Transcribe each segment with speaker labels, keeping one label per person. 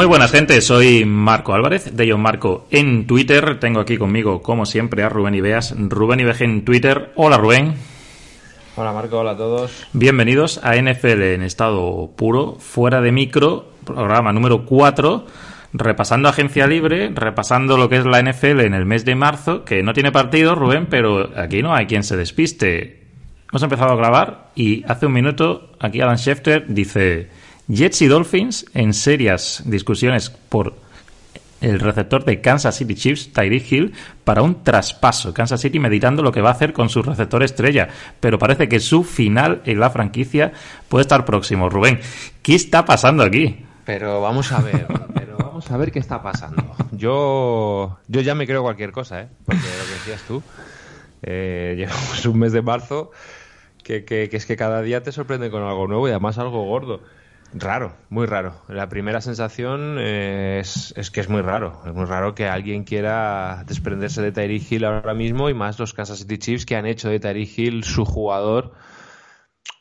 Speaker 1: Muy buenas gente, soy Marco Álvarez, de John Marco en Twitter. Tengo aquí conmigo, como siempre, a Rubén Ibeas, Rubén Ibeje en Twitter. Hola Rubén.
Speaker 2: Hola Marco, hola a todos.
Speaker 1: Bienvenidos a NFL en estado puro, fuera de micro, programa número 4, repasando agencia libre, repasando lo que es la NFL en el mes de marzo, que no tiene partido, Rubén, pero aquí no hay quien se despiste. Hemos empezado a grabar y hace un minuto aquí Adam Schefter dice... Jets y Dolphins en serias discusiones por el receptor de Kansas City Chiefs, Tyreek Hill, para un traspaso. Kansas City meditando lo que va a hacer con su receptor estrella, pero parece que su final en la franquicia puede estar próximo. Rubén, ¿qué está pasando aquí?
Speaker 2: Pero vamos a ver, pero vamos a ver qué está pasando. Yo, yo ya me creo cualquier cosa, ¿eh? Porque lo que decías tú, eh, llevamos un mes de marzo que, que, que es que cada día te sorprende con algo nuevo y además algo gordo. Raro, muy raro. La primera sensación es, es, que es muy raro. Es muy raro que alguien quiera desprenderse de Tyreek Hill ahora mismo y más los Kansas City Chiefs que han hecho de Tyreek Hill su jugador,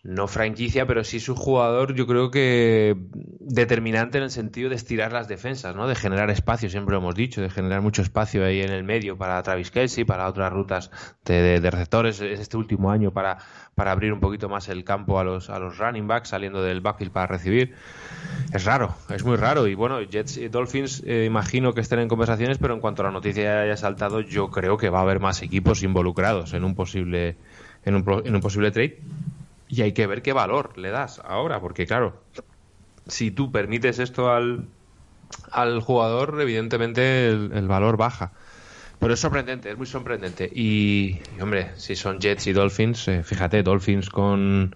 Speaker 2: no franquicia, pero sí su jugador, yo creo que determinante en el sentido de estirar las defensas, ¿no? De generar espacio, siempre lo hemos dicho, de generar mucho espacio ahí en el medio para Travis Kelsey, para otras rutas de, de, de receptores este último año para para abrir un poquito más el campo a los, a los running backs saliendo del backfield para recibir. Es raro, es muy raro. Y bueno, Jets y Dolphins eh, imagino que estén en conversaciones, pero en cuanto a la noticia haya saltado, yo creo que va a haber más equipos involucrados en un posible, en un, en un posible trade. Y hay que ver qué valor le das ahora, porque claro, si tú permites esto al, al jugador, evidentemente el, valor baja. Pero es sorprendente, es muy sorprendente. Y, hombre, si son Jets y Dolphins, eh, fíjate, Dolphins con,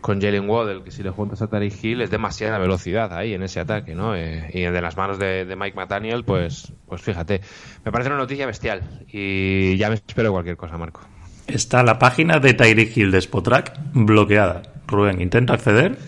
Speaker 2: con Jalen Waddell, que si le juntas a Tariq Hill es demasiada velocidad ahí en ese ataque, ¿no? Eh, y de las manos de, de, Mike McDaniel, pues, pues fíjate. Me parece una noticia bestial y ya me espero cualquier cosa, Marco.
Speaker 1: Está la página de Tyreek Hill de Spotrack bloqueada. Rubén, intento acceder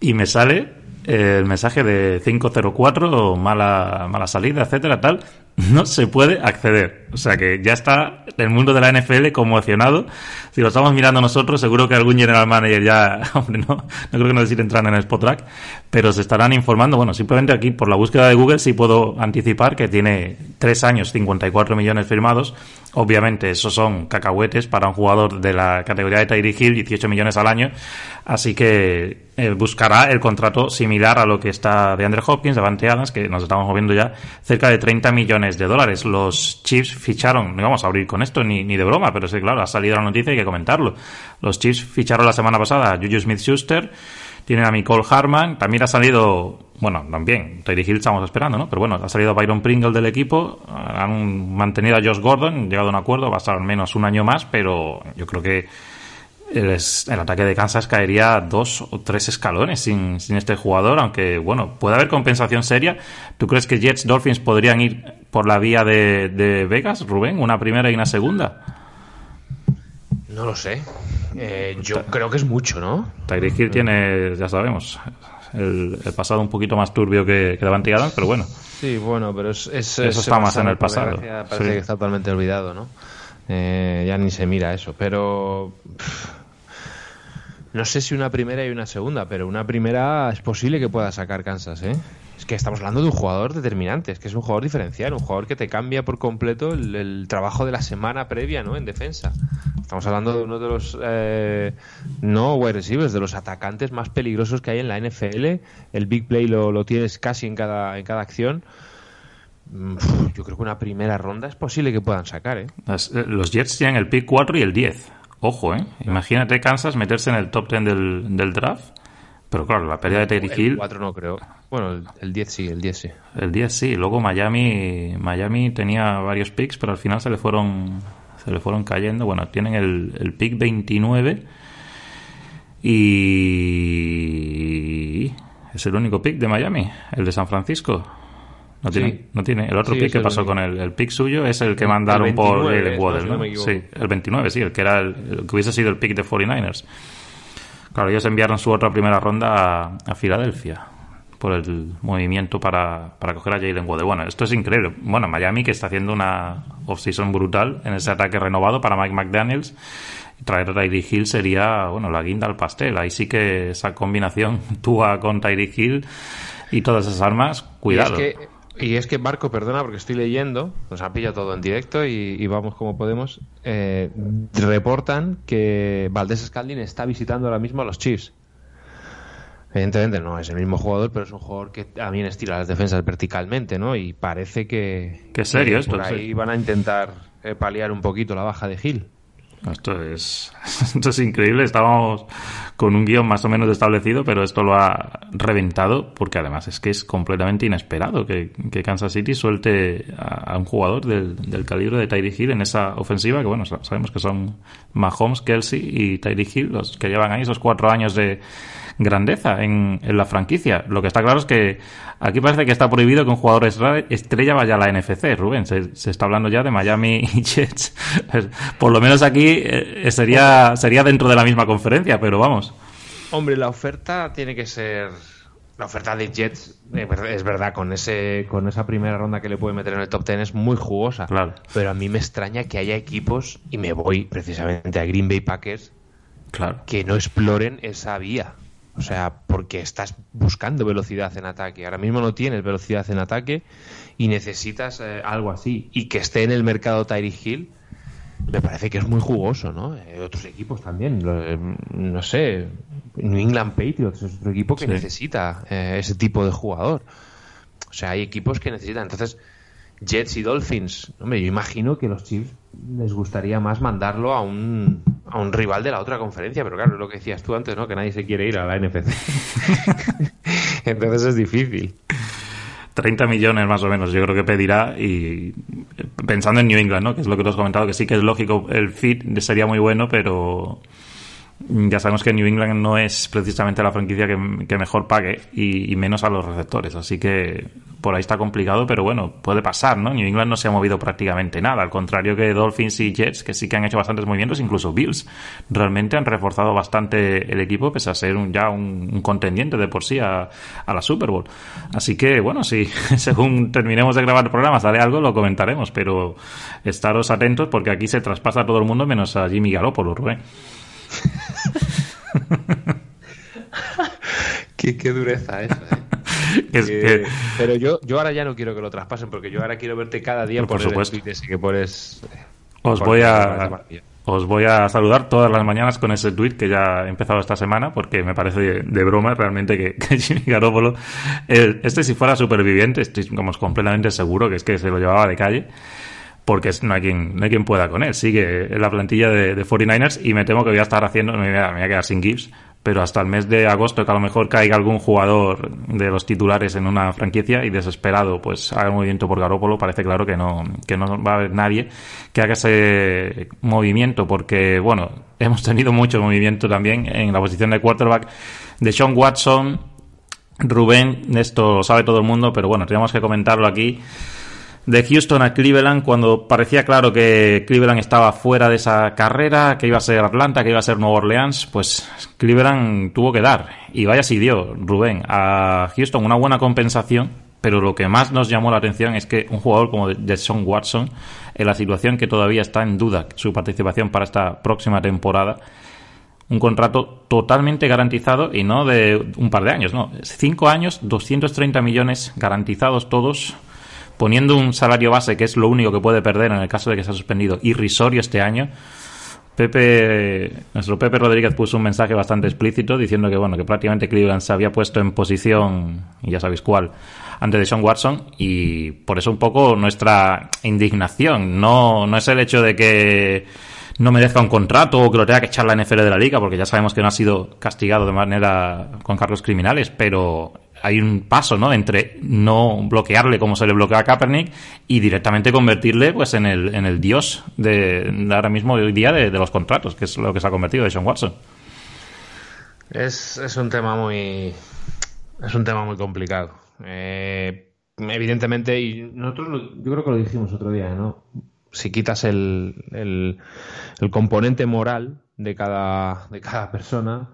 Speaker 1: y me sale el mensaje de 504, mala, mala salida, etcétera, tal no se puede acceder. O sea que ya está el mundo de la NFL conmocionado. Si lo estamos mirando nosotros, seguro que algún general manager ya, no, creo que necesite entrar en el spot track, pero se estarán informando. Bueno, simplemente aquí por la búsqueda de Google sí puedo anticipar que tiene tres años, 54 millones firmados. Obviamente, esos son cacahuetes para un jugador de la categoría de Tyree Hill, 18 millones al año. Así que eh, buscará el contrato similar a lo que está de Andre Hopkins, de Adams, que nos estamos moviendo ya cerca de 30 millones de dólares. Los Chiefs ficharon, no vamos a abrir con esto ni, ni de broma, pero sí, claro, ha salido la noticia y hay que comentarlo. Los Chiefs ficharon la semana pasada a Juju Smith-Schuster, tienen a Nicole Harman, también ha salido, bueno, también, Tyreek Hill estamos esperando, ¿no? Pero bueno, ha salido Byron Pringle del equipo, han mantenido a Josh Gordon, llegado a un acuerdo, va a estar al menos un año más, pero yo creo que el, el, ataque de Kansas caería dos o tres escalones sin, sin, este jugador, aunque bueno, puede haber compensación seria. ¿Tú crees que Jets Dolphins podrían ir por la vía de, de Vegas, Rubén? ¿Una primera y una segunda?
Speaker 2: No lo sé. Eh, yo creo que es mucho, ¿no?
Speaker 1: Tyreek Hill tiene, ya sabemos, el, el, pasado un poquito más turbio que, que Davante Adams, pero bueno.
Speaker 2: Sí, bueno, pero es, es
Speaker 1: eso está más en el pasado.
Speaker 2: Parece sí. que está totalmente olvidado, ¿no? Eh, ya ni se mira eso, pero no sé si una primera y una segunda, pero una primera es posible que pueda sacar Kansas, ¿eh? Es que estamos hablando de un jugador determinante, es que es un jugador diferencial, un jugador que te cambia por completo el, trabajo de la semana previa, ¿no? En defensa. Estamos hablando de uno de los eh, no wide receivers, de los atacantes más peligrosos que hay en la NFL. El big play lo, lo tienes casi en cada, en cada acción yo creo que una primera ronda es posible que puedan sacar, ¿eh?
Speaker 1: eh los Jets tienen el pick 4 y el 10. Ojo, ¿eh? Imagínate Kansas meterse en el top 10 del, del draft. Pero claro, la pérdida de Terry Hill.
Speaker 2: El 4 no creo. Bueno, el, 10 sí, el 10 sí.
Speaker 1: El 10 sí. Luego Miami Miami tenía varios picks, pero al final se le fueron se le fueron cayendo. Bueno, tienen el, el pick 29 y es el único pick de Miami, el de San Francisco. No tiene, no tiene. El otro pick que pasó con el, el pick suyo es el que mandaron por el Waddle, ¿no? sí, el 29, sí, el que era el, que hubiese sido el pick de 49ers. Claro, ellos enviaron su otra primera ronda a, Filadelfia por el movimiento para, para coger a Jalen Waddle. Bueno, esto es increíble. Bueno, Miami que está haciendo una off-season brutal en ese ataque renovado para Mike McDaniels. Traer a Tyreek Hill sería, bueno, la guinda al pastel. Ahí sí que esa combinación Tua con Tyreek Hill y todas esas armas, cuidado.
Speaker 2: Y es que, Marco, perdona porque estoy leyendo, nos ha pillado todo en directo y, vamos como podemos. Eh, reportan que Valdés Scalding está visitando ahora mismo a los Chiefs. Evidentemente no es el mismo jugador, pero es un jugador que también estira las defensas verticalmente, ¿no? Y parece que.
Speaker 1: Qué serio esto.
Speaker 2: Por ahí van a intentar eh, paliar un poquito la baja de Gil.
Speaker 1: Esto es, esto es increíble. Estábamos con un guion más o menos establecido, pero esto lo ha reventado porque además es que es completamente inesperado que, Kansas City suelte a, un jugador del, del, calibre de Tyree Hill en esa ofensiva, que bueno, sabemos que son Mahomes, Kelsey y Tyree Hill los que llevan ahí esos cuatro años de grandeza en, la franquicia. Lo que está claro es que aquí parece que está prohibido que un jugador estrella vaya a la NFC, Rubén. Se, está hablando ya de Miami y Jets. Por lo menos aquí eh, sería, sería dentro de la misma conferencia, pero vamos.
Speaker 2: Hombre, la oferta tiene que ser la oferta de Jets es verdad con ese con esa primera ronda que le puede meter en el top 10 es muy jugosa
Speaker 1: claro.
Speaker 2: pero a mí me extraña que haya equipos y me voy precisamente a Green Bay Packers
Speaker 1: claro.
Speaker 2: que no exploren esa vía o sea, porque estás buscando velocidad en ataque. Ahora mismo no tienes velocidad en ataque y necesitas eh, algo así. Y que esté en el mercado Tyree Hill, me parece que es muy jugoso, ¿no? Eh, otros equipos también, eh, no sé, New England Patriots es otro equipo que necesita ese tipo de jugador. O sea, hay equipos que necesitan. Entonces, Jets y Dolphins, hombre, yo imagino que los Chiefs les gustaría más mandarlo a un, a un rival de la otra conferencia, pero claro, es lo que decías tú antes, ¿no? Que nadie se quiere ir a la NFC. Entonces es difícil.
Speaker 1: 30 millones más o menos, yo creo que pedirá y pensando en New England, ¿no? Que es lo que tú has comentado, que sí que es lógico, el fit sería muy bueno, pero ya sabemos que New England no es precisamente la franquicia que, mejor pague y, menos a los receptores, así que por ahí está complicado, pero bueno, puede pasar, ¿no? New England no se ha movido prácticamente nada, al contrario que Dolphins y Jets, que sí que han hecho bastantes movimientos, incluso Bills, realmente han reforzado bastante el equipo, pese a ser ya un, contendiente de por sí a, la Super Bowl. Así que, bueno, si según terminemos de grabar el programa sale algo, lo comentaremos, pero estaros atentos porque aquí se traspasa a todo el mundo menos a Jimmy Garoppolo, Rubén.
Speaker 2: qué, dureza esa, ¿eh? Eh, pero yo, yo ahora ya no quiero que lo traspasen porque yo ahora quiero verte cada día
Speaker 1: por, supuesto.
Speaker 2: que pones.
Speaker 1: Os voy a. Os voy a saludar todas las mañanas con ese tweet que ya he empezado esta semana porque me parece de, broma realmente que, Jimmy Garoppolo, este si fuera superviviente, estoy como completamente seguro que es que se lo llevaba de calle porque no hay quien, no hay quien pueda con él. Sigue en la plantilla de, 49ers y me temo que voy a estar haciendo, me voy a, quedar sin Gibbs, pero hasta el mes de agosto que a lo mejor caiga algún jugador de los titulares en una franquicia y desesperado pues haga movimiento por Garópolo, parece claro que no, que no va a haber nadie que haga ese movimiento porque, bueno, hemos tenido mucho movimiento también en la posición de quarterback de Sean Watson, Rubén, esto lo sabe todo el mundo, pero bueno, tenemos que comentarlo aquí de Houston a Cleveland cuando parecía claro que Cleveland estaba fuera de esa carrera, que iba a ser Atlanta, que iba a ser Nueva Orleans, pues Cleveland tuvo que dar. Y vaya si dio, Rubén, a Houston una buena compensación, pero lo que más nos llamó la atención es que un jugador como Jason Watson, en la situación que todavía está en duda su participación para esta próxima temporada, un contrato totalmente garantizado y no de un par de años, no. Cinco años, 230 millones garantizados todos poniendo un salario base que es lo único que puede perder en el caso de que sea suspendido irrisorio este año. Pepe, nuestro Pepe Rodríguez puso un mensaje bastante explícito diciendo que bueno, que prácticamente Cleveland se había puesto en posición, y ya sabéis cuál, ante Sean Watson y por eso un poco nuestra indignación. No, no es el hecho de que no merezca un contrato o que lo tenga que echar la NFL de la liga, porque ya sabemos que no ha sido castigado de manera con cargos criminales, pero hay un paso, ¿no? Entre no bloquearle como se le bloquea a Kaepernick y directamente convertirle, pues, en el, en el dios de, ahora mismo, hoy día, de, los contratos, que es lo que se ha convertido de Sean Watson.
Speaker 2: Es, es un tema muy... Es un tema muy complicado. Eh, evidentemente, y nosotros yo creo que lo dijimos otro día, ¿no? si quitas el, el, componente moral de cada, de cada persona,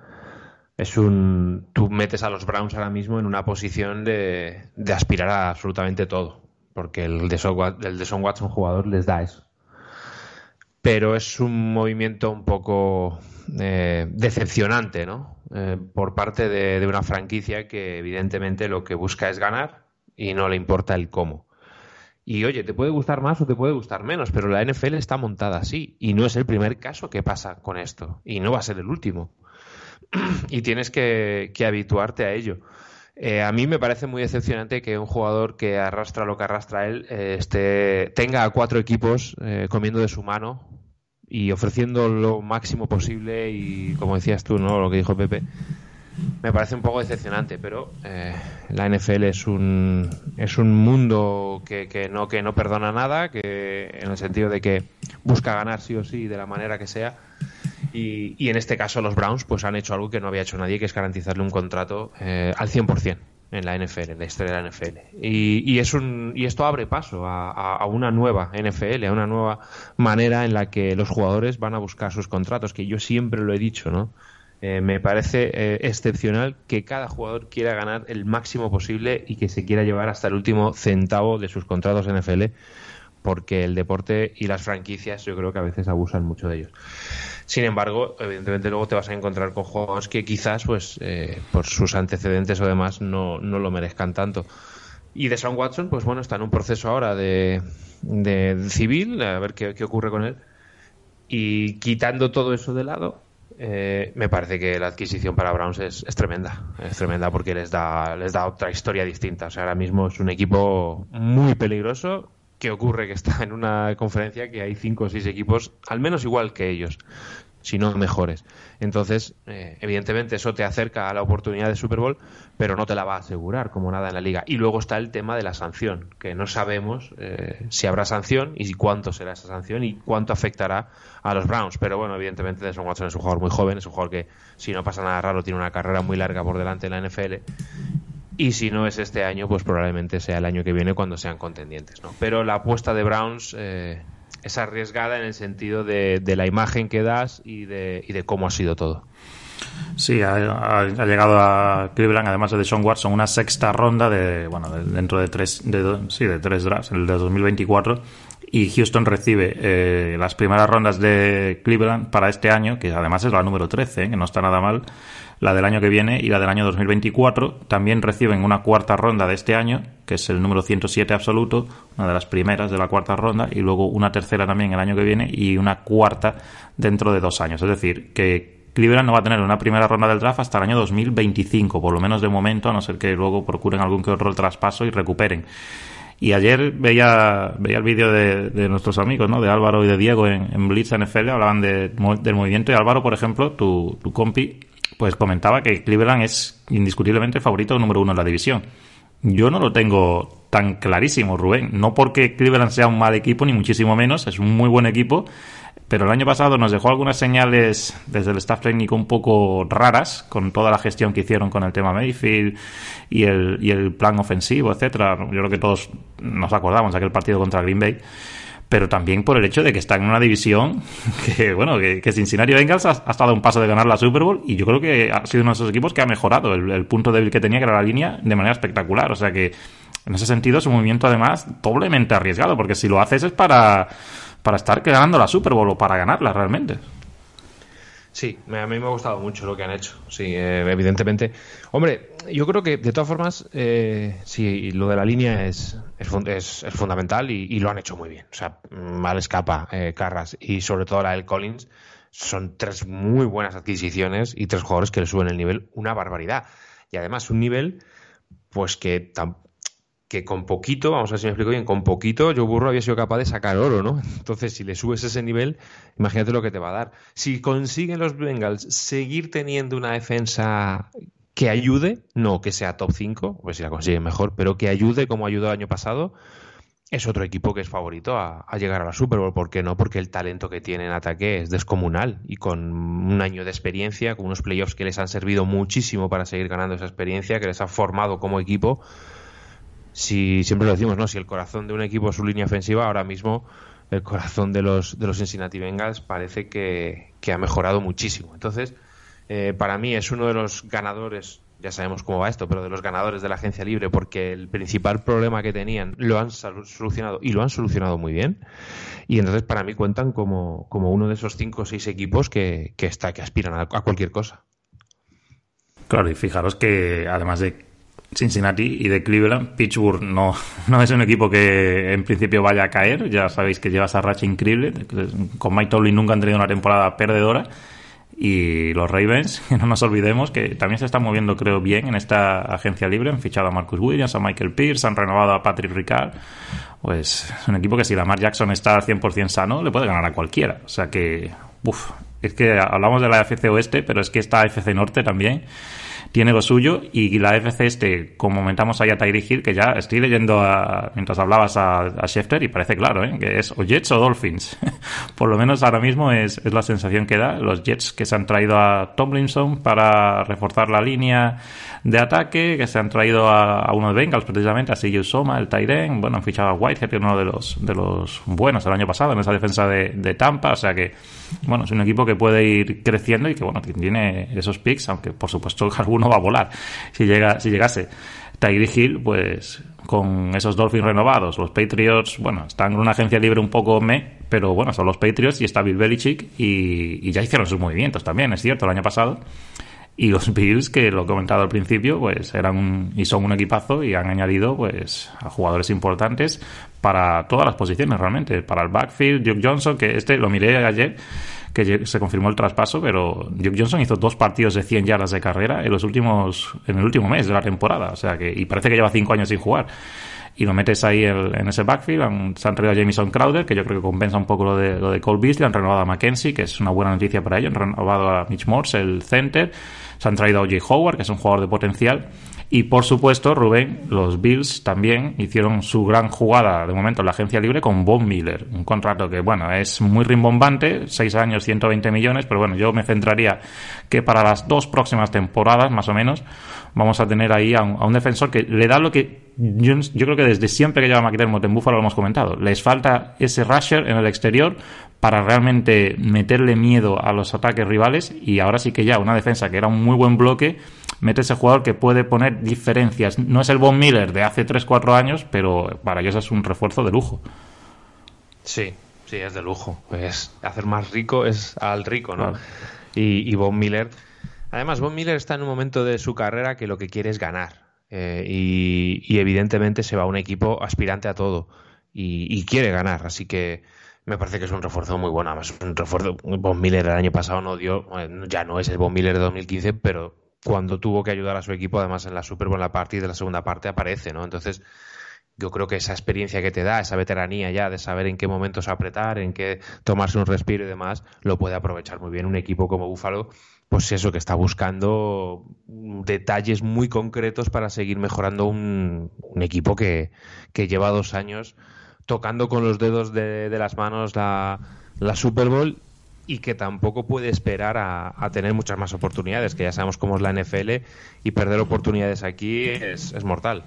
Speaker 2: es un. Tú metes a los Browns ahora mismo en una posición de, aspirar a absolutamente todo. Porque el de Son Watson jugador les da eso. Pero es un movimiento un poco eh, decepcionante, ¿no? Eh, por parte de, de una franquicia que evidentemente lo que busca es ganar y no le importa el cómo. Y oye, te puede gustar más o te puede gustar menos, pero la NFL está montada así. Y no es el primer caso que pasa con esto. Y no va a ser el último. y tienes que, habituarte a ello. Eh, a mí me parece muy decepcionante que un jugador que arrastra lo que arrastra él esté, tenga a cuatro equipos eh, comiendo de su mano y ofreciendo lo máximo posible y, como decías tú, ¿no? lo que dijo Pepe, me parece un poco decepcionante, pero eh, la NFL es un, es un mundo que, que, no, que no perdona nada, que en el sentido de que busca ganar sí o sí de la manera que sea. Y, y en este caso los Browns pues han hecho algo que no había hecho nadie, que es garantizarle un contrato eh, al 100% en la NFL, en la historia de la NFL. Y, y, es un, y esto abre paso a, una nueva NFL, a una nueva manera en la que los jugadores van a buscar sus contratos, que yo siempre lo he dicho, ¿no? Eh, me parece eh, excepcional que cada jugador quiera ganar el máximo posible y que se quiera llevar hasta el último centavo de sus contratos NFL, porque el deporte y las franquicias yo creo que a veces abusan mucho de ellos. Sin embargo, evidentemente luego te vas a encontrar con jugadores que quizás, pues, eh, por sus antecedentes o demás, no, no lo merezcan tanto. Y de Sean Watson, pues bueno, está en un proceso ahora de, de civil, a ver qué, qué ocurre con él. Y quitando todo eso de lado, eh, me parece que la adquisición para Browns es, tremenda. Es tremenda porque les da, les da otra historia distinta. O sea, ahora mismo es un equipo muy peligroso. ¿Qué ocurre? Que está en una conferencia que hay cinco o seis equipos, al menos igual que ellos si no mejores. Entonces, eh, evidentemente eso te acerca a la oportunidad de Super Bowl, pero no te la va a asegurar como nada en la liga. Y luego está el tema de la sanción, que no sabemos eh, si habrá sanción y cuánto será esa sanción y cuánto afectará a los Browns. Pero bueno, evidentemente Desmond Watson es un jugador muy joven, es un jugador que si no pasa nada raro tiene una carrera muy larga por delante en la NFL. Y si no es este año, pues probablemente sea el año que viene cuando sean contendientes. ¿no? Pero la apuesta de Browns eh, es arriesgada en el sentido de, la imagen que das y de, y de cómo ha sido todo.
Speaker 1: Sí, ha, llegado a Cleveland, además de Sean Watson, una sexta ronda de, bueno, dentro de tres, de, sí, de tres drafts, el de 2024. Y Houston recibe eh, las primeras rondas de Cleveland para este año, que además es la número 13, eh, que no está nada mal la del año que viene y la del año 2024. También reciben una cuarta ronda de este año, que es el número 107 absoluto, una de las primeras de la cuarta ronda, y luego una tercera también el año que viene y una cuarta dentro de dos años. Es decir, que Cleveland no va a tener una primera ronda del draft hasta el año 2025, por lo menos de momento, a no ser que luego procuren algún que otro traspaso y recuperen. Y ayer veía, veía el vídeo de, nuestros amigos, ¿no? De Álvaro y de Diego en, en Blitz NFL, hablaban de, del movimiento. Y Álvaro, por ejemplo, tu, tu compi, pues comentaba que Cleveland es indiscutiblemente favorito número uno en la división. Yo no lo tengo tan clarísimo, Rubén. No porque Cleveland sea un mal equipo, ni muchísimo menos, es un muy buen equipo, pero el año pasado nos dejó algunas señales desde el staff técnico un poco raras con toda la gestión que hicieron con el tema Mayfield y el, y el plan ofensivo, etcétera. Yo creo que todos nos acordamos de aquel partido contra Green Bay pero también por el hecho de que está en una división que, bueno, que, Cincinnati Bengals ha, estado a un paso de ganar la Super Bowl y yo creo que ha sido uno de esos equipos que ha mejorado el, punto débil que tenía, que era la línea, de manera espectacular. O sea que, en ese sentido, es un movimiento además doblemente arriesgado, porque si lo haces es para, para estar ganando la Super Bowl o para ganarla realmente.
Speaker 2: Sí, a mí me ha gustado mucho lo que han hecho. Sí, eh, evidentemente. Hombre, yo creo que de todas formas, eh, sí, lo de la línea es, es, es, fundamental y, lo han hecho muy bien. O sea, mal escapa eh, Carras y sobre todo la del Collins. Son tres muy buenas adquisiciones y tres jugadores que le suben el nivel una barbaridad. Y además un nivel, pues que que con poquito, vamos a ver si me explico bien, con poquito Joe Burrow había sido capaz de sacar oro, ¿no? Entonces, si le subes ese nivel, imagínate lo que te va a dar. Si consiguen los Bengals seguir teniendo una defensa que ayude, no que sea top 5, pues si la consiguen mejor, pero que ayude como ayudó el año pasado, es otro equipo que es favorito a, llegar a la Super Bowl. ¿Por qué no? Porque el talento que tiene en ataque es descomunal y con un año de experiencia, con unos playoffs que les han servido muchísimo para seguir ganando esa experiencia, que les ha formado como equipo. Si siempre lo decimos, ¿no? Si el corazón de un equipo es su línea ofensiva, ahora mismo el corazón de los de los Cincinnati Bengals parece que, ha mejorado muchísimo. Entonces, eh, para mí es uno de los ganadores ya sabemos cómo va esto, pero de los ganadores de la agencia libre, porque el principal problema que tenían lo han solucionado y lo han solucionado muy bien. Y entonces para mí cuentan como, como uno de esos cinco o seis equipos que, está, que aspiran a, cualquier cosa.
Speaker 1: Claro, y fijaros que además de Cincinnati y de Cleveland, Pittsburgh no, no es un equipo que en principio vaya a caer. Ya sabéis que lleva esa racha increíble. Con Mike Tomlin nunca han tenido una temporada perdedora y los Ravens, que no nos olvidemos que también se están moviendo, creo, bien en esta agencia libre. Han fichado a Marcus Williams, a Michael Pierce, han renovado a Patrick Ricard. Pues es un equipo que si Lamar Jackson está al 100% sano, le puede ganar a cualquiera. O sea que, uff, es que hablamos de la AFC Oeste, pero es que esta AFC Norte también tiene lo suyo y la FC este, como comentamos ahí a Tyree Hill, que ya estoy leyendo mientras hablabas a, a, Schefter y parece claro, ¿eh? que es o Jets o Dolphins. Por lo menos ahora mismo es, es, la sensación que da. Los Jets que se han traído a Tomlinson para reforzar la línea de ataque, que se han traído a, uno de Bengals precisamente, a CJ Soma, el Tyren, bueno, han fichado a Whitehead, que es uno de los, de los buenos el año pasado en esa defensa de, de Tampa, o sea que, bueno, es un equipo que puede ir creciendo y que, bueno, tiene esos picks, aunque por supuesto alguno va a volar si, llega, si llegase. Tyree Hill, pues con esos Dolphins renovados, los Patriots, bueno, están en una agencia libre un poco me, pero bueno, son los Patriots y está Bill Belichick y, ya hicieron sus movimientos también, es cierto, el año pasado. Y los Bills, que lo he comentado al principio, pues eran y son un equipazo y han añadido pues a jugadores importantes para todas las posiciones realmente. Para el backfield, Duke Johnson, que este lo miré ayer, que se confirmó el traspaso, pero Duke Johnson hizo dos partidos de 100 yardas de carrera en los últimos en el último mes de la temporada, o sea que y parece que lleva cinco años sin jugar y lo metes ahí en ese backfield. se han traído a Jamison Crowder, que yo creo que compensa un poco lo de, lo de Cole Beasley. Han renovado a Mackenzie, que es una buena noticia para ellos. Han renovado a Mitch Morse, el center. Se han traído a O.J. Howard, que es un jugador de potencial. Y por supuesto, Rubén, los Bills también hicieron su gran jugada de momento en la agencia libre con Von Miller. Un contrato que, bueno, es muy rimbombante, 6 años, 120 millones, pero bueno, yo me centraría que para las dos próximas temporadas, más o menos, vamos a tener ahí a un, defensor que le da lo que yo, creo que desde siempre que lleva McDermott en Buffalo lo hemos comentado. Les falta ese rusher en el exterior para realmente meterle miedo a los ataques rivales y ahora sí que ya una defensa que era un muy buen bloque mete ese jugador que puede poner diferencias. No es el Von Miller de hace 3-4 años, pero para ellos es un refuerzo de lujo.
Speaker 2: Sí, sí, es de lujo. Pues hacer más rico es al rico, ¿no? Y, y Von Miller. Además, Von Miller está en un momento de su carrera que lo que quiere es ganar. Eh, y, evidentemente se va a un equipo aspirante a todo y, quiere ganar. Así que me parece que es un refuerzo muy bueno. Además, un refuerzo. Von Miller el año pasado no dio, ya no es el Von Miller de 2015, pero cuando tuvo que ayudar a su equipo, además en la Super Bowl, la partida de la segunda parte, aparece, ¿no? Entonces, yo creo que esa experiencia que te da, esa veteranía ya de saber en qué momentos apretar, en qué tomarse un respiro y demás, lo puede aprovechar muy bien un equipo como Búfalo, pues eso, que está buscando detalles muy concretos para seguir mejorando un, equipo que, lleva dos años tocando con los dedos de, las manos la, la Super Bowl y que tampoco puede esperar a, tener muchas más oportunidades, que ya sabemos cómo es la NFL y perder oportunidades aquí es, es mortal.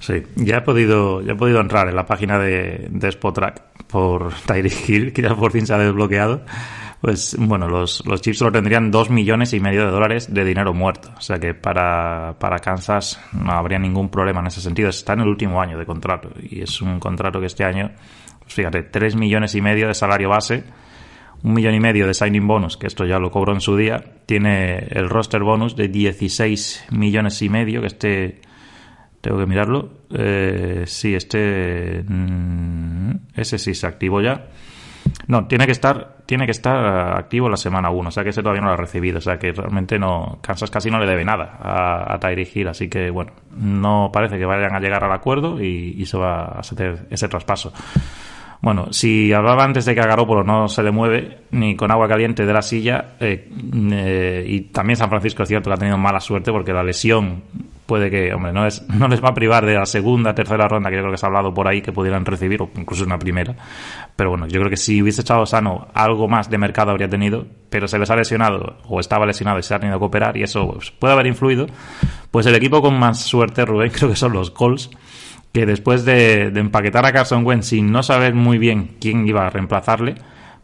Speaker 1: Sí, ya he podido, ya he podido entrar en la página de, de Spotrack por Tyreek Hill, que ya por fin se ha desbloqueado. Pues bueno, los, los Chiefs solo tendrían dos millones y medio de dólares de dinero muerto. O sea que para, para Kansas no habría ningún problema en ese sentido. Está en el último año de contrato y es un contrato que este año, pues fíjate, tres millones y medio de salario base un millón y medio de signing bonus, que esto ya lo cobró en su día, tiene el roster bonus de 16 millones y medio, que este tengo que mirarlo. Eh, sí, este mm, ese sí se activó ya. No, tiene que estar, tiene que estar activo la semana 1, o sea que ese todavía no lo ha recibido, o sea que realmente no, Kansas casi no le debe nada a, a Tyree así que bueno, no parece que vayan a llegar al acuerdo y, se va a hacer ese traspaso. Bueno, si hablaba antes de que a no se le mueve ni con agua caliente de la silla, eh, eh, y también San Francisco es cierto que ha tenido mala suerte porque la lesión puede que, hombre, no, es, no les va a privar de la segunda, tercera ronda que yo creo que se ha hablado por ahí que pudieran recibir, o incluso una primera. Pero bueno, yo creo que si hubiese estado sano, algo más de mercado habría tenido, pero se les ha lesionado, o estaba lesionado y se ha tenido que operar, y eso pues, puede haber influido. Pues el equipo con más suerte, Rubén, creo que son los Colts que después de, de, empaquetar a Carson Wentz sin no saber muy bien quién iba a reemplazarle,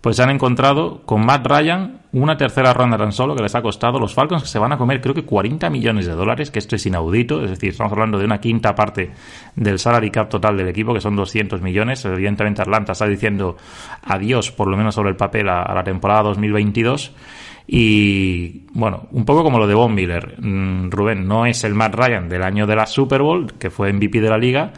Speaker 1: pues han encontrado con Matt Ryan una tercera ronda tan solo que les ha costado los Falcons que se van a comer creo que 40 millones de dólares, que esto es inaudito, es decir, estamos hablando de una quinta parte del salary cap total del equipo, que son 200 millones. Evidentemente Atlanta está diciendo adiós, por lo menos sobre el papel, a, a la temporada 2022. Y bueno, un poco como lo de Von Miller. Mm, Rubén no es el Matt Ryan del año de la Super Bowl, que fue MVP de la liga,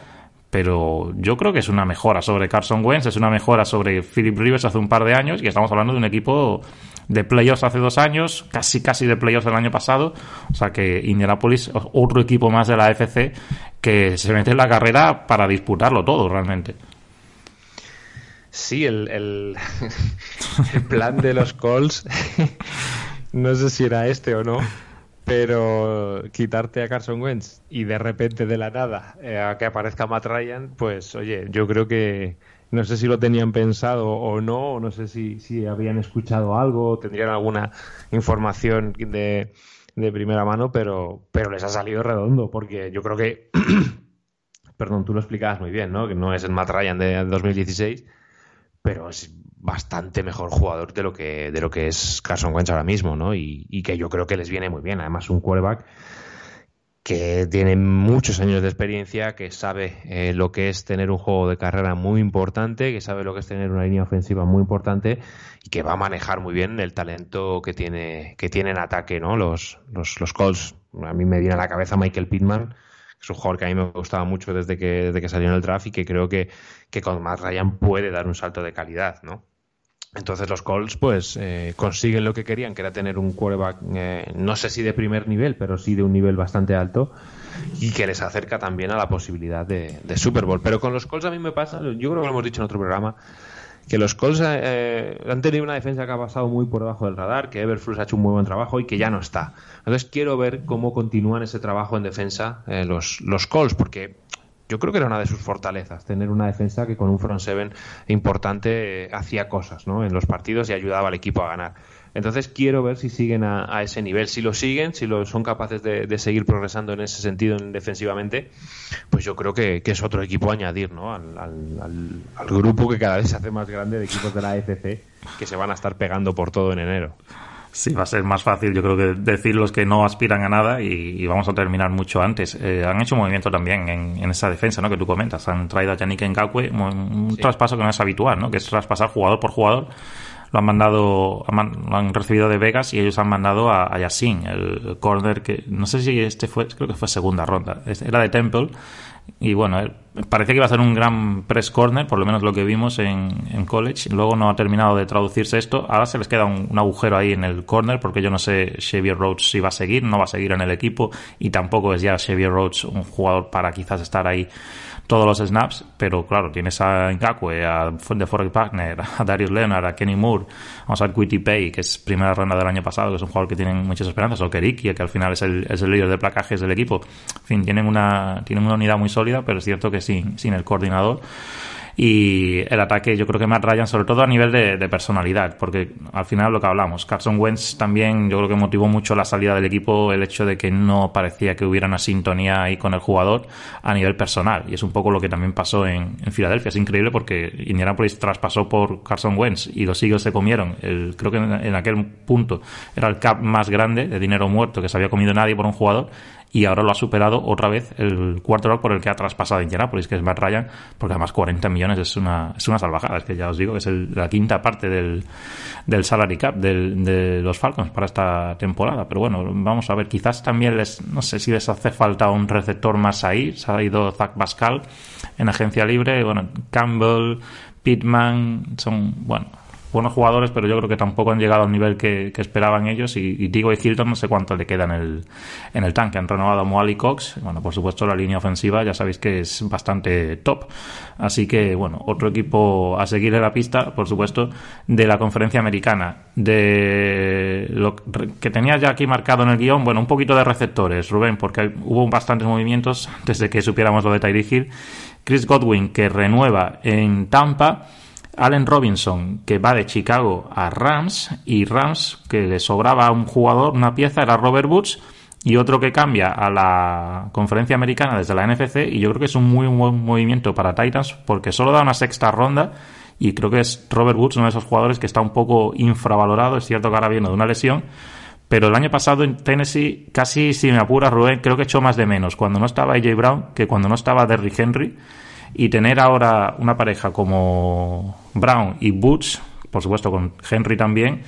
Speaker 1: pero yo creo que es una mejora sobre Carson Wentz, es una mejora sobre Philip Rivers hace un par de años, y estamos hablando de un equipo de playoffs hace dos años, casi casi de playoffs el año pasado, o sea que Indianapolis, otro equipo más de la AFC, que se mete en la carrera para disputarlo todo realmente.
Speaker 2: Sí, el, el, el plan de los Colts, no sé si era este o no, pero quitarte a Carson Wentz y de repente de la nada eh, a que aparezca Matt Ryan, pues oye, yo creo que no sé si lo tenían pensado o no, o no sé si, si habían escuchado algo, tendrían alguna información de, de primera mano, pero, pero les ha salido redondo, porque yo creo que, perdón, tú lo explicabas muy bien, ¿no? Que no es el Matt Ryan de 2016 pero es bastante mejor jugador de lo que de lo que es Carson Wentz ahora mismo, ¿no? Y, que yo creo que les viene muy bien. Además, un quarterback que tiene muchos años de experiencia, que sabe eh, lo que es tener un juego de carrera muy importante, que sabe lo que es tener una línea ofensiva muy importante y que va a manejar muy bien el talento que tiene que tiene en ataque, ¿no? Los los, los Colts. A mí me viene a la cabeza Michael Pittman es un jugador que a mí me gustaba mucho desde que, desde que salió en el draft y que creo que, que con Matt Ryan puede dar un salto de calidad, ¿no? Entonces los Colts pues eh, consiguen lo que querían, que era tener un quarterback, eh, no sé si de primer nivel, pero sí de un nivel bastante alto y que les acerca también a la posibilidad de, Super Bowl. Pero con los Colts a mí me pasa, yo creo que lo hemos dicho en otro programa, que los Colts eh, han tenido una defensa que ha pasado muy por debajo del radar, que Everflux ha hecho un muy buen trabajo y que ya no está. Entonces quiero ver cómo continúan ese trabajo en defensa eh, los, los Colts, porque yo creo que era una de sus fortalezas, tener una defensa que con un front seven importante eh, hacía cosas ¿no? en los partidos y ayudaba al equipo a ganar. Entonces quiero ver si siguen a, ese nivel. Si lo siguen, si lo, son capaces de, seguir progresando en ese sentido en, defensivamente, pues yo creo que, es otro equipo añadir ¿no? Al, al, al, grupo que cada vez se hace más grande de equipos de la AFC que se van a estar pegando por todo en enero.
Speaker 1: Sí, va a ser más fácil, yo creo que decir los que no aspiran a nada y, y vamos a terminar mucho antes. Eh, han hecho un movimiento también en, en, esa defensa, ¿no? Que tú comentas. Han traído a Yannick Ngakwe, un, un sí. traspaso que no es habitual, ¿no? Que es traspasar jugador por jugador lo han mandado, lo han recibido de Vegas y ellos han mandado a, a Yassin, el corner que no sé si este fue, creo que fue segunda ronda, era de Temple y bueno, parecía que iba a ser un gran press corner, por lo menos lo que vimos en, college. Luego no ha terminado de traducirse esto. Ahora se les queda un, agujero ahí en el corner, porque yo no sé Xavier Rhodes si va a seguir, no va a seguir en el equipo, y tampoco es ya Xavier Rhodes un jugador para quizás estar ahí todos los snaps, pero claro, tienes a Ngakwe, a de Forest Partner, a Darius Leonard, a Kenny Moore, vamos a ver Pay, que es primera ronda del año pasado, que es un jugador que tiene muchas esperanzas, o Keriki, que al final es el, es el líder de placajes del equipo. En fin, tienen una, tienen una unidad muy sólida, pero es cierto que sin, sin el coordinador. Y el ataque yo creo que Matt Ryan sobre todo a nivel de, de, personalidad porque al final lo que hablamos Carson Wentz también yo creo que motivó mucho la salida del equipo el hecho de que no parecía que hubiera una sintonía ahí con el jugador a nivel personal. Y es un poco lo que también pasó en, en Filadelfia. Es increíble porque Indianapolis traspasó por Carson Wentz y los Eagles se comieron. El, creo que en, en aquel punto era el cap más grande de dinero muerto que se había comido nadie por un jugador y ahora lo ha superado otra vez el quarterback por el que ha traspasado Indianapolis, que es Matt Ryan, porque además 40 millones es una, es una salvajada, es que ya os digo que es el, la quinta parte del, del salary cap de los Falcons para esta temporada. Pero bueno, vamos a ver, quizás también les, no sé si les hace falta un receptor más ahí, se ha ido Zach Pascal en agencia libre, bueno, Campbell, Pittman, son, bueno, buenos jugadores, pero yo creo que tampoco han llegado al nivel que, esperaban ellos. Y, y Digo y Hilton no sé cuánto le queda en el, en el tanque. Han renovado a Moali Cox. Bueno, por supuesto, la línea ofensiva ya sabéis que es bastante top. Así que, bueno, otro equipo a seguir en la pista, por supuesto, de la conferencia americana. De lo que tenía ya aquí marcado en el guion, bueno, un poquito de receptores, Rubén, porque hubo bastantes movimientos desde que supiéramos lo de Tyree Hill. Chris Godwin, que renueva en Tampa. Allen Robinson, que va de Chicago a Rams, y Rams, que le sobraba un jugador, una pieza, era Robert Woods, y otro que cambia a la conferencia americana desde la NFC, y yo creo que es un muy buen movimiento para Titans, porque solo da una sexta ronda, y creo que es Robert Woods, uno de esos jugadores que está un poco infravalorado, es cierto que ahora viene de una lesión, pero el año pasado en Tennessee, casi si me apura Rubén, creo que echó más de menos cuando no estaba AJ Brown que cuando no estaba Derrick Henry. Y tener ahora una pareja como Brown y Boots, por supuesto con Henry también,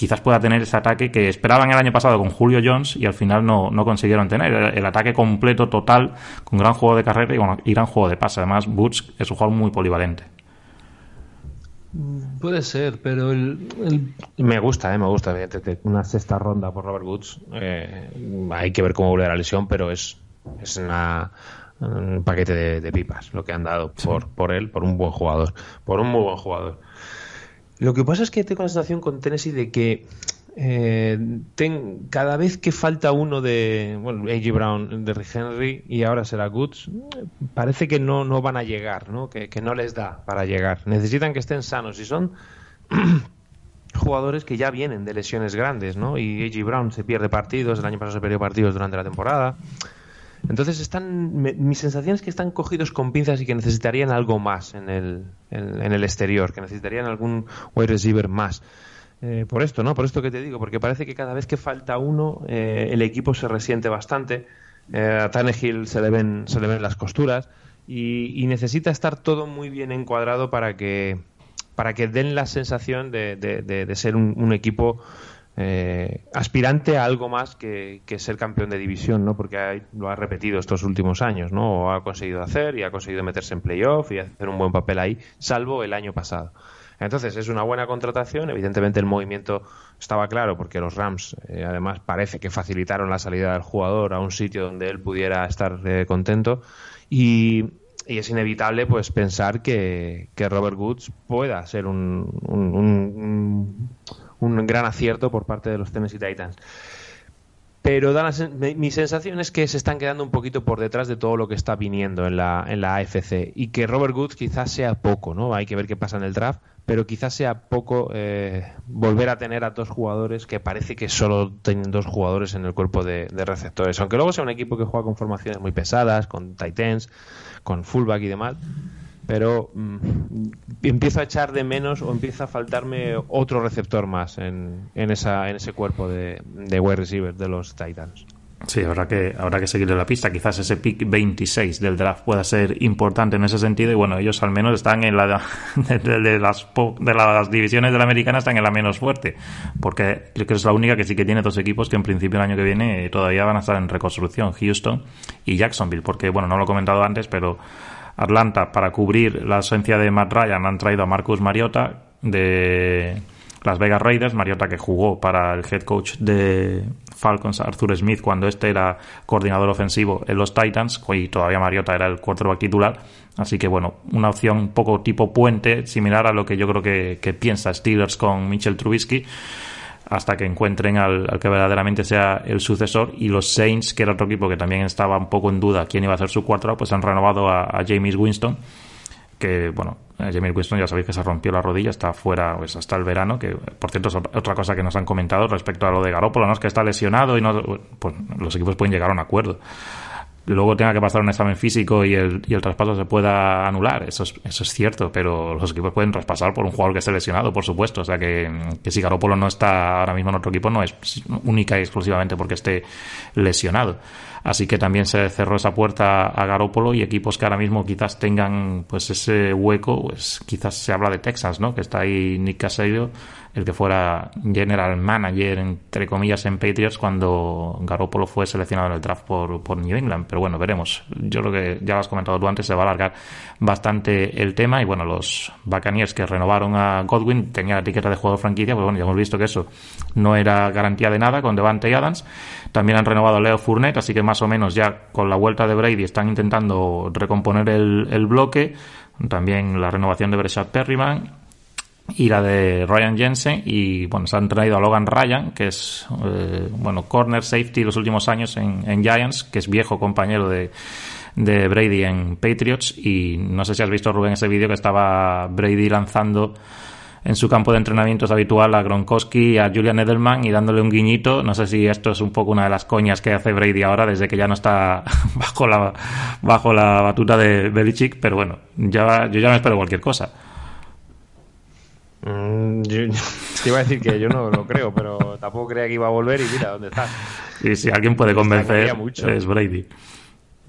Speaker 1: quizás pueda tener ese ataque que esperaban el año pasado con Julio Jones y al final no, consiguieron tener. El, ataque completo, total, con gran juego de carrera y, gran juego de pase. Además, Boots es un jugador muy polivalente.
Speaker 2: Puede ser, pero el, me gusta, ¿eh? me gusta. Una sexta ronda por Robert Woods. Eh, hay que ver cómo vuelve la lesión, pero es, es una, un paquete de, pipas lo que han dado por, por él, por un buen jugador. Por un muy buen jugador. Lo que pasa es que tengo la sensación con Tennessee de que eh, cada vez que falta uno de bueno, A.G. Brown, de Henry y ahora será Goods, parece que no, no van a llegar, ¿no? Que, no les da para llegar. Necesitan que estén sanos y son jugadores que ya vienen de lesiones grandes, ¿no? Y A.G. Brown se pierde partidos, el año pasado se perdió partidos durante la temporada. Entonces están, mi sensación es que están cogidos con pinzas y que necesitarían algo más en el, en el exterior, que necesitarían algún wide receiver más. Eh, por esto, ¿no? Por esto que te digo, porque parece que cada vez que falta uno, eh, el equipo se resiente bastante. Eh, a Tannehill se le ven, se le ven las costuras y, necesita estar todo muy bien encuadrado para que, para que den la sensación de, de, ser un, equipo aspirante a algo más que, ser campeón de división, ¿no? Porque lo ha repetido estos últimos años, ¿no? O ha conseguido hacer y ha conseguido meterse en playoff y hacer un buen papel ahí, salvo el año pasado. Entonces es una buena contratación. Evidentemente el movimiento estaba claro porque los Rams eh, además parece que facilitaron la salida del jugador a un sitio donde él pudiera estar eh, contento y, es inevitable pues pensar que, Robert Woods pueda ser un, gran acierto por parte de los Tennessee Titans. Pero mi sensación es que se están quedando un poquito por detrás de todo lo que está viniendo en la, en la AFC y que Robert Woods quizás sea poco, ¿no? Hay que ver qué pasa en el draft, pero quizás sea poco eh, volver a tener a dos jugadores que parece que solo tienen dos jugadores en el cuerpo de, receptores, aunque luego sea un equipo que juega con formaciones muy pesadas, con Titans, con fullback y demás pero mm, empiezo a echar de menos o empieza a faltarme otro receptor más en, en, esa, en ese cuerpo de, de wide receiver de los Titans.
Speaker 1: Sí, habrá que, habrá que seguirle la pista. Quizás ese pick 26 del draft pueda ser importante en ese sentido. Y bueno, ellos al menos están en la de, las, de las divisiones de la americana están en la menos fuerte. Porque creo que es la única que sí que tiene dos equipos que en principio el año que viene todavía van a estar en reconstrucción: Houston y Jacksonville. Porque bueno, no lo he comentado antes, pero Atlanta, para cubrir la ausencia de Matt Ryan, han traído a Marcus Mariota de las Vegas Raiders. Mariota que jugó para el head coach de Falcons, Arthur Smith, cuando este era coordinador ofensivo en los Titans, y todavía Mariota era el quarterback titular. Así que bueno, una opción un poco tipo puente, similar a lo que yo creo que, que piensa Steelers con Mitchell Trubisky hasta que encuentren al, que verdaderamente sea el sucesor. Y los Saints, que era otro equipo que también estaba un poco en duda quién iba a ser su cuarto, pues han renovado a, James Winston, que bueno, James Winston ya sabéis que se rompió la rodilla, está fuera pues, hasta el verano, que por cierto es otra cosa que nos han comentado respecto a lo de Garópolo, ¿no? es que está lesionado y no, pues los equipos pueden llegar a un acuerdo luego tenga que pasar un examen físico y el, y el traspaso se pueda anular. Eso es, eso es cierto, pero los equipos pueden traspasar por un jugador que esté lesionado, por supuesto. O sea que, que si Garópolo no está ahora mismo en otro equipo, no es única y exclusivamente porque esté lesionado. Así que también se cerró esa puerta a Garópolo y equipos que ahora mismo quizás tengan pues ese hueco, pues quizás se habla de Texas, ¿no? Que está ahí Nick Casadio, el que fuera general manager, entre comillas, en Patriots cuando Garoppolo fue seleccionado en el draft por, por New England. Pero bueno, veremos. Yo creo que ya lo has comentado tú antes, se va a alargar bastante el tema. Y bueno, los Buccaneers que renovaron a Godwin tenían la etiqueta de jugador franquicia, pues bueno, ya hemos visto que eso no era garantía de nada con Devante Adams. También han renovado a Leo Fournette, así que más o menos ya con la vuelta de Brady están intentando recomponer el, el bloque. También la renovación de Breshad Perryman y la de Ryan Jensen y bueno se han traído a Logan Ryan que es eh, bueno corner safety los últimos años en, en, Giants que es viejo compañero de, de Brady en Patriots y no sé si has visto Rubén ese vídeo que estaba Brady lanzando en su campo de entrenamientos habitual a Gronkowski a Julian Edelman y dándole un guiñito. No sé si esto es un poco una de las coñas que hace Brady ahora desde que ya no está bajo la, bajo la batuta de Belichick, pero bueno, ya, yo ya me espero cualquier cosa.
Speaker 2: Mm, yo, te iba a decir que yo no lo creo, pero tampoco creía que iba a volver y mira dónde está.
Speaker 1: Y si alguien puede convencer, es Brady.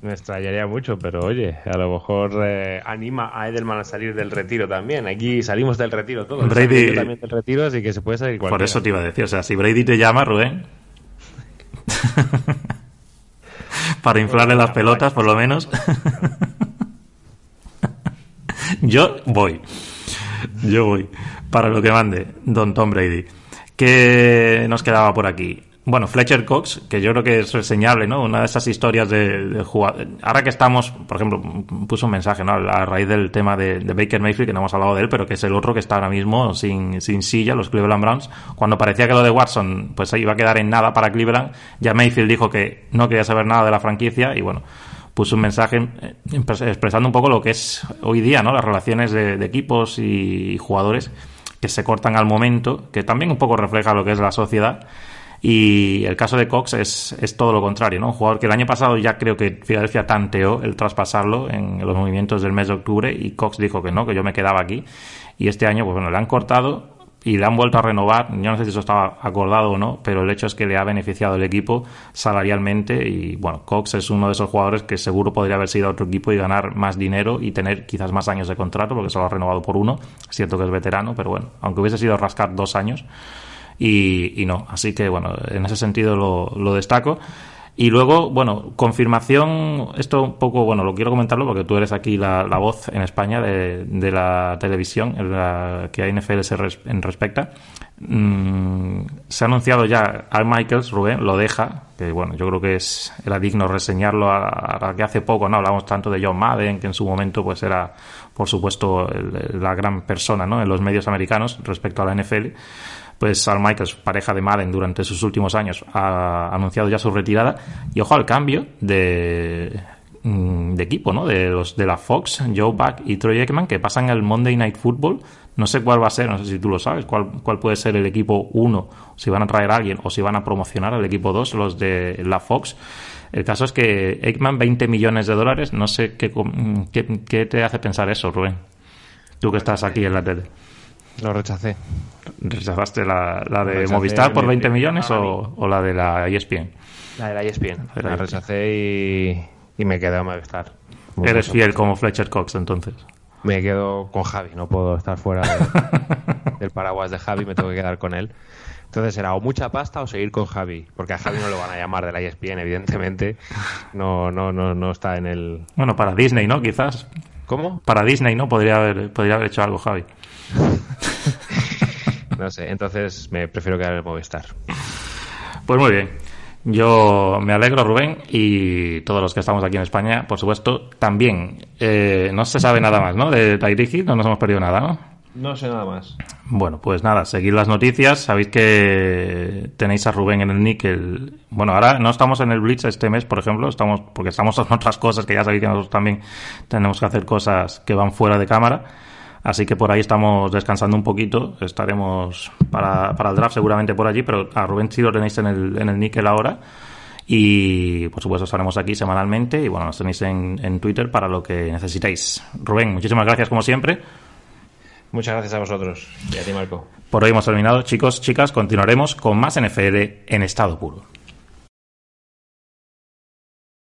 Speaker 2: Me extrañaría mucho, pero oye, a lo mejor eh, anima a Edelman a salir del retiro también. Aquí salimos del retiro todos.
Speaker 1: Brady
Speaker 2: también del retiro, así que se puede salir cualquiera.
Speaker 1: Por eso te iba a decir, o sea, si Brady te llama, Rubén, para inflarle las pelotas, por lo menos, yo voy. Yo voy. Para lo que mande, Don Tom Brady. ¿Qué nos quedaba por aquí? Bueno, Fletcher Cox, que yo creo que es reseñable, ¿no? Una de esas historias de, de. Ahora que estamos, por ejemplo, puso un mensaje, ¿no? A raíz del tema de, de, Baker Mayfield, que no hemos hablado de él, pero que es el otro que está ahora mismo sin, sin silla, los Cleveland Browns. Cuando parecía que lo de Watson, pues iba a quedar en nada para Cleveland, ya Mayfield dijo que no quería saber nada de la franquicia y bueno, puso un mensaje eh, expresando un poco lo que es hoy día, ¿no? Las relaciones de, de equipos y jugadores que se cortan al momento, que también un poco refleja lo que es la sociedad. Y el caso de Cox es, es todo lo contrario, ¿no? Un jugador que el año pasado ya creo que Filadelfia tanteó el traspasarlo en los movimientos del mes de octubre y Cox dijo que no, que yo me quedaba aquí. Y este año, pues bueno, le han cortado y le han vuelto a renovar. Yo no sé si eso estaba acordado o no, pero el hecho es que le ha beneficiado el equipo salarialmente y bueno, Cox es uno de esos jugadores que seguro podría haber sido otro equipo y ganar más dinero y tener quizás más años de contrato porque solo ha renovado por uno. Cierto que es veterano, pero bueno, aunque hubiese sido rascar dos años y, y no. Así que bueno, en ese sentido lo, lo destaco. Y luego, bueno, confirmación, esto un poco, bueno, lo quiero comentarlo porque tú eres aquí la, la voz en España de, de la televisión en la que a NFL se res, en respecta. Mm, se ha anunciado ya Al Michaels, Rubén, lo deja, que bueno, yo creo que es, era digno reseñarlo a, a, que hace poco, ¿no? Hablamos tanto de John Madden, que en su momento pues era, por supuesto, el, la gran persona, ¿no? En los medios americanos respecto a la NFL pues Al Michaels, pareja de Madden durante sus últimos años, ha anunciado ya su retirada. Y ojo al cambio de, de equipo, ¿no? De los de la Fox, Joe Buck y Troy Aikman, que pasan al Monday Night Football. No sé cuál va a ser, no sé si tú lo sabes, cuál, cuál puede ser el equipo 1, si van a traer a alguien o si van a promocionar al equipo 2, los de la Fox. El caso es que Aikman, 20 millones de dólares, no sé qué, qué, qué te hace pensar eso, Rubén. Tú que estás aquí en la tele.
Speaker 2: Lo rechacé.
Speaker 1: ¿Rechazaste la, la de Movistar por 20 millones o, o, la de la ESPN?
Speaker 2: La de la ESPN. La, la rechacé y, y, me quedé a Movistar.
Speaker 1: Muy Eres fiel como Fletcher Cox entonces.
Speaker 2: Me quedo con Javi, no puedo estar fuera de, del paraguas de Javi, me tengo que quedar con él. Entonces era o mucha pasta o seguir con Javi, porque a Javi no lo van a llamar de la ESPN, evidentemente. No, no, no, no está en el.
Speaker 1: Bueno, para Disney, ¿no? Quizás.
Speaker 2: ¿Cómo?
Speaker 1: Para Disney, ¿no? Podría haber, podría haber hecho algo, Javi.
Speaker 2: no sé, entonces me prefiero quedar en el Movistar.
Speaker 1: Pues muy bien. Yo me alegro, Rubén, y todos los que estamos aquí en España, por supuesto, también. Eh, no se sabe nada más, ¿no? De Tairiki, no nos hemos perdido nada, ¿no?
Speaker 2: No sé nada más.
Speaker 1: Bueno, pues nada, seguid las noticias. Sabéis que tenéis a Rubén en el níquel. Bueno, ahora no estamos en el Blitz este mes, por ejemplo, estamos porque estamos en otras cosas que ya sabéis que nosotros también tenemos que hacer cosas que van fuera de cámara. Así que por ahí estamos descansando un poquito. Estaremos para, para el draft seguramente por allí, pero a Rubén sí lo tenéis en el, en el níquel ahora. Y por supuesto estaremos aquí semanalmente y bueno, nos tenéis en, en Twitter para lo que necesitéis. Rubén, muchísimas gracias como siempre.
Speaker 2: Muchas gracias a vosotros y a ti, Marco.
Speaker 1: Por hoy hemos terminado, chicos, chicas. Continuaremos con más NFL en estado puro.